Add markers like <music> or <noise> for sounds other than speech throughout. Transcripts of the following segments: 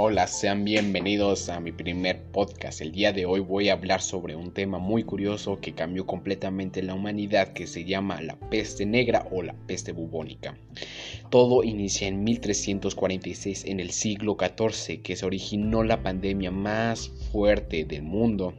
Hola, sean bienvenidos a mi primer podcast. El día de hoy voy a hablar sobre un tema muy curioso que cambió completamente la humanidad que se llama la peste negra o la peste bubónica. Todo inicia en 1346 en el siglo XIV que se originó la pandemia más fuerte del mundo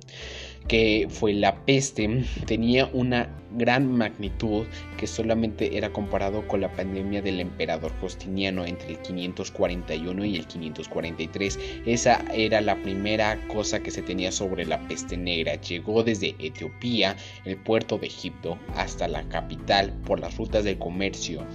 que fue la peste, tenía una gran magnitud que solamente era comparado con la pandemia del emperador Justiniano entre el 541 y el 543. Esa era la primera cosa que se tenía sobre la peste negra. Llegó desde Etiopía, el puerto de Egipto, hasta la capital por las rutas del comercio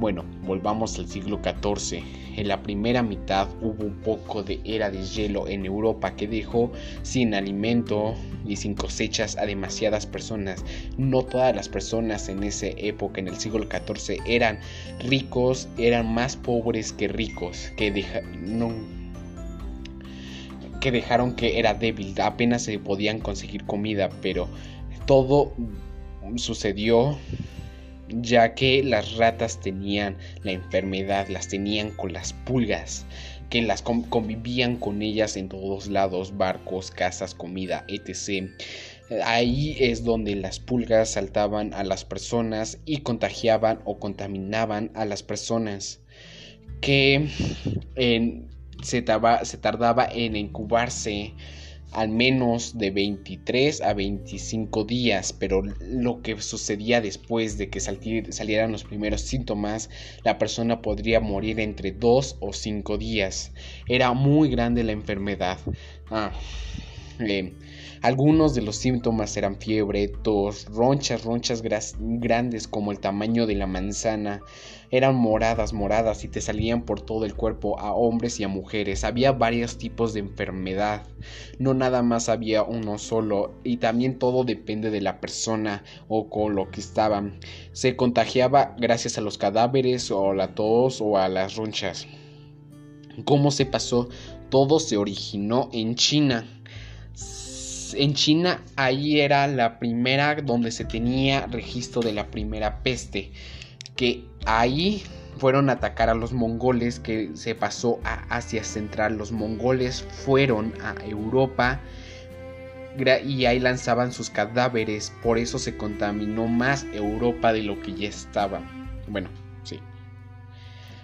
bueno, volvamos al siglo XIV. En la primera mitad hubo un poco de era de hielo en Europa que dejó sin alimento y sin cosechas a demasiadas personas. No todas las personas en esa época, en el siglo XIV, eran ricos, eran más pobres que ricos, que, que dejaron que era débil, apenas se podían conseguir comida, pero todo sucedió ya que las ratas tenían la enfermedad, las tenían con las pulgas, que las convivían con ellas en todos lados, barcos, casas, comida, etc. Ahí es donde las pulgas saltaban a las personas y contagiaban o contaminaban a las personas que se, tardaba en incubarse al menos de 23 a 25 días, pero lo que sucedía después de que salieran los primeros síntomas, la persona podría morir entre 2 o 5 días. Era muy grande la enfermedad. Ah, eh, algunos de los síntomas eran fiebre, tos, ronchas, ronchas grandes como el tamaño de la manzana. Eran moradas, moradas y te salían por todo el cuerpo a hombres y a mujeres. Había varios tipos de enfermedad. No nada más había uno solo y también todo depende de la persona o con lo que estaban. Se contagiaba gracias a los cadáveres o a la tos o a las ronchas. ¿Cómo se pasó? Todo se originó en China en China ahí era la primera donde se tenía registro de la primera peste, que ahí fueron a atacar a los mongoles que se pasó a Asia Central. Los mongoles fueron a Europa y ahí lanzaban sus cadáveres, por eso se contaminó más Europa de lo que ya estaba. Bueno, sí.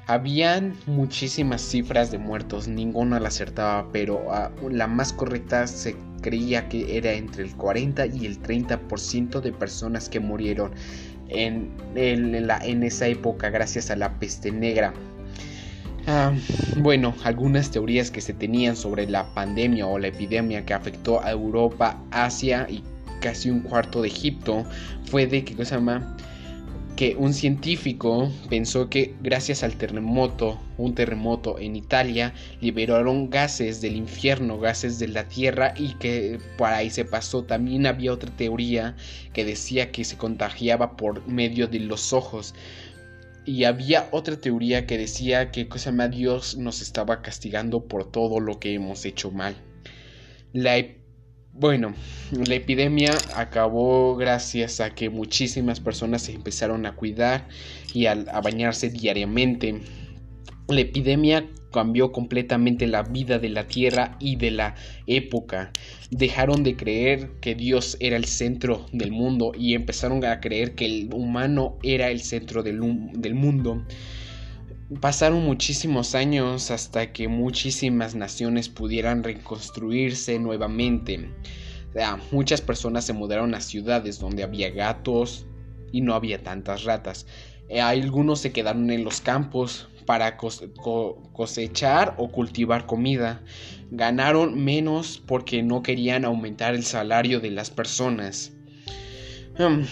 Habían muchísimas cifras de muertos, ninguna la acertaba, pero ah, la más correcta se creía que era entre el 40 y el 30% de personas que murieron en, en, esa época gracias a la peste negra. Ah, bueno, algunas teorías que se tenían sobre la pandemia o la epidemia que afectó a Europa, Asia y casi un cuarto de Egipto fue de que cosa llama que un científico pensó que gracias al terremoto, un terremoto en Italia, liberaron gases del infierno, gases de la tierra y que por ahí se pasó. También había otra teoría que decía que se contagiaba por medio de los ojos. Y había otra teoría que decía que cosa más Dios nos estaba castigando por todo lo que hemos hecho mal. La bueno, la epidemia acabó gracias a que muchísimas personas se empezaron a cuidar y a, bañarse diariamente. La epidemia cambió completamente la vida de la tierra y de la época. Dejaron de creer que Dios era el centro del mundo y empezaron a creer que el humano era el centro del, del mundo. Pasaron muchísimos años hasta que muchísimas naciones pudieran reconstruirse nuevamente. muchas personas se mudaron a ciudades donde había gatos y no había tantas ratas. Eh, algunos se quedaron en los campos para cosechar o cultivar comida. Ganaron menos porque no querían aumentar el salario de las personas. Hmm,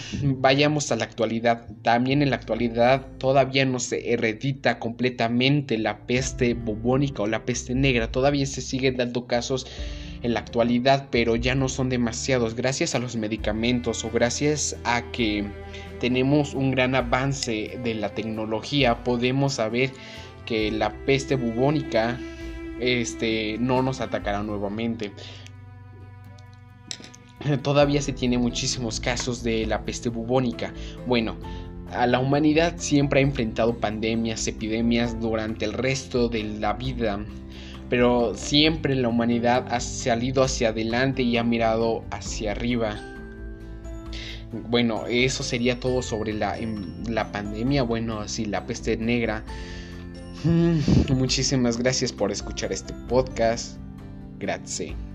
vayamos a la actualidad. También en la actualidad todavía no se heredita completamente la peste bubónica o la peste negra. Todavía se siguen dando casos en la actualidad, pero ya no son demasiados. Gracias a los medicamentos o gracias a que tenemos un gran avance de la tecnología, podemos saber que la peste bubónica este, no nos atacará nuevamente. <laughs> todavía se tiene muchísimos casos de la peste bubónica. Bueno, a la humanidad siempre ha enfrentado pandemias, epidemias durante el resto de la vida. pero siempre la humanidad ha salido hacia adelante y ha mirado hacia arriba. Bueno, eso sería todo sobre la, la pandemia, bueno, así la peste negra. Mm, muchísimas gracias por escuchar este podcast. Grazie.